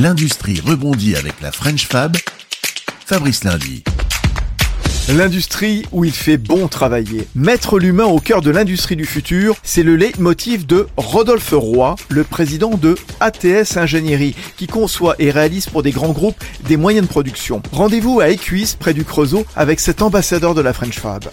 L'industrie rebondit avec la French Fab. Fabrice Lundi. L'industrie où il fait bon travailler. Mettre l'humain au cœur de l'industrie du futur, c'est le leitmotiv de Rodolphe Roy, le président de ATS Ingénierie, qui conçoit et réalise pour des grands groupes des moyennes productions. Rendez-vous à Écuisse, près du Creusot, avec cet ambassadeur de la French Fab.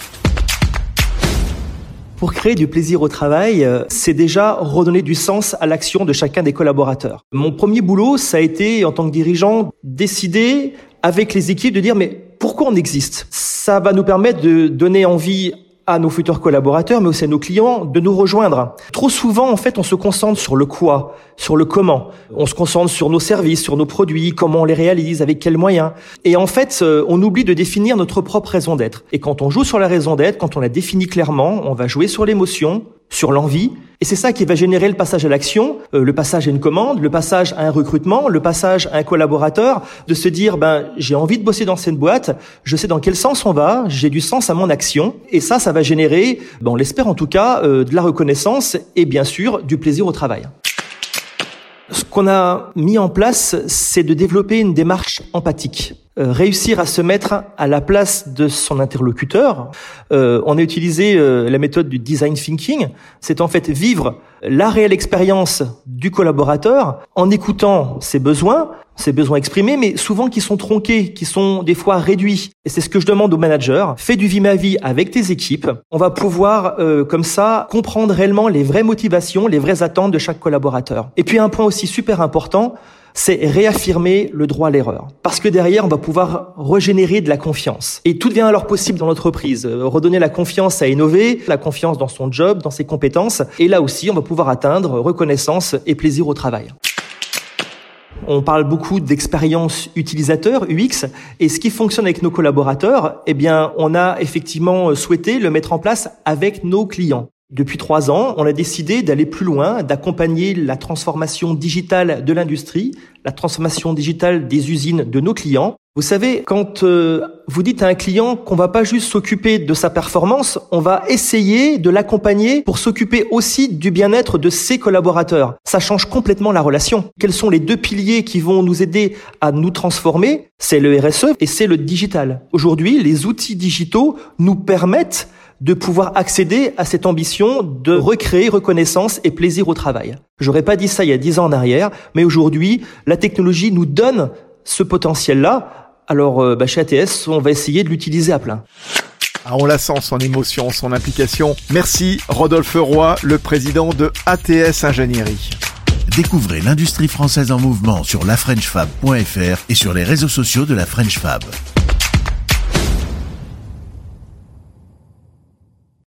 Pour créer du plaisir au travail, euh, c'est déjà redonner du sens à l'action de chacun des collaborateurs. Mon premier boulot, ça a été, en tant que dirigeant, décider avec les équipes de dire mais pourquoi on existe? Ça va nous permettre de donner envie à nos futurs collaborateurs, mais aussi à nos clients, de nous rejoindre. Trop souvent, en fait, on se concentre sur le quoi, sur le comment. On se concentre sur nos services, sur nos produits, comment on les réalise, avec quels moyens. Et en fait, euh, on oublie de définir notre propre raison d'être. Et quand on joue sur la raison d'être, quand on la définit clairement, on va jouer sur l'émotion, sur l'envie. Et c'est ça qui va générer le passage à l'action, euh, le passage à une commande, le passage à un recrutement, le passage à un collaborateur, de se dire, ben, j'ai envie de bosser dans cette boîte, je sais dans quel sens on va, j'ai du sens à mon action. Et ça, ça va générer, ben, on l'espère en tout cas, euh, de la reconnaissance et bien sûr du plaisir au travail. Ce qu'on a mis en place, c'est de développer une démarche empathique. Euh, réussir à se mettre à la place de son interlocuteur. Euh, on a utilisé euh, la méthode du design thinking. C'est en fait vivre la réelle expérience du collaborateur en écoutant ses besoins, ses besoins exprimés, mais souvent qui sont tronqués, qui sont des fois réduits. Et c'est ce que je demande aux managers. Fais du vie ma vie avec tes équipes. On va pouvoir, comme ça, comprendre réellement les vraies motivations, les vraies attentes de chaque collaborateur. Et puis un point aussi super important, c'est réaffirmer le droit à l'erreur. Parce que derrière, on va pouvoir régénérer de la confiance. Et tout devient alors possible dans l'entreprise. Euh, redonner la confiance à innover, la confiance dans son job, dans ses compétences. Et là aussi, on va pouvoir atteindre reconnaissance et plaisir au travail. On parle beaucoup d'expérience utilisateur UX et ce qui fonctionne avec nos collaborateurs, eh bien, on a effectivement souhaité le mettre en place avec nos clients. Depuis trois ans, on a décidé d'aller plus loin, d'accompagner la transformation digitale de l'industrie, la transformation digitale des usines de nos clients. Vous savez, quand euh, vous dites à un client qu'on va pas juste s'occuper de sa performance, on va essayer de l'accompagner pour s'occuper aussi du bien-être de ses collaborateurs. Ça change complètement la relation. Quels sont les deux piliers qui vont nous aider à nous transformer? C'est le RSE et c'est le digital. Aujourd'hui, les outils digitaux nous permettent de pouvoir accéder à cette ambition de recréer reconnaissance et plaisir au travail. J'aurais pas dit ça il y a dix ans en arrière, mais aujourd'hui, la technologie nous donne ce potentiel-là. Alors, euh, bah, chez ATS, on va essayer de l'utiliser à plein. Ah, on la sent, son émotion, son implication. Merci, Rodolphe Roy, le président de ATS Ingénierie. Découvrez l'industrie française en mouvement sur lafrenchfab.fr et sur les réseaux sociaux de la French Fab.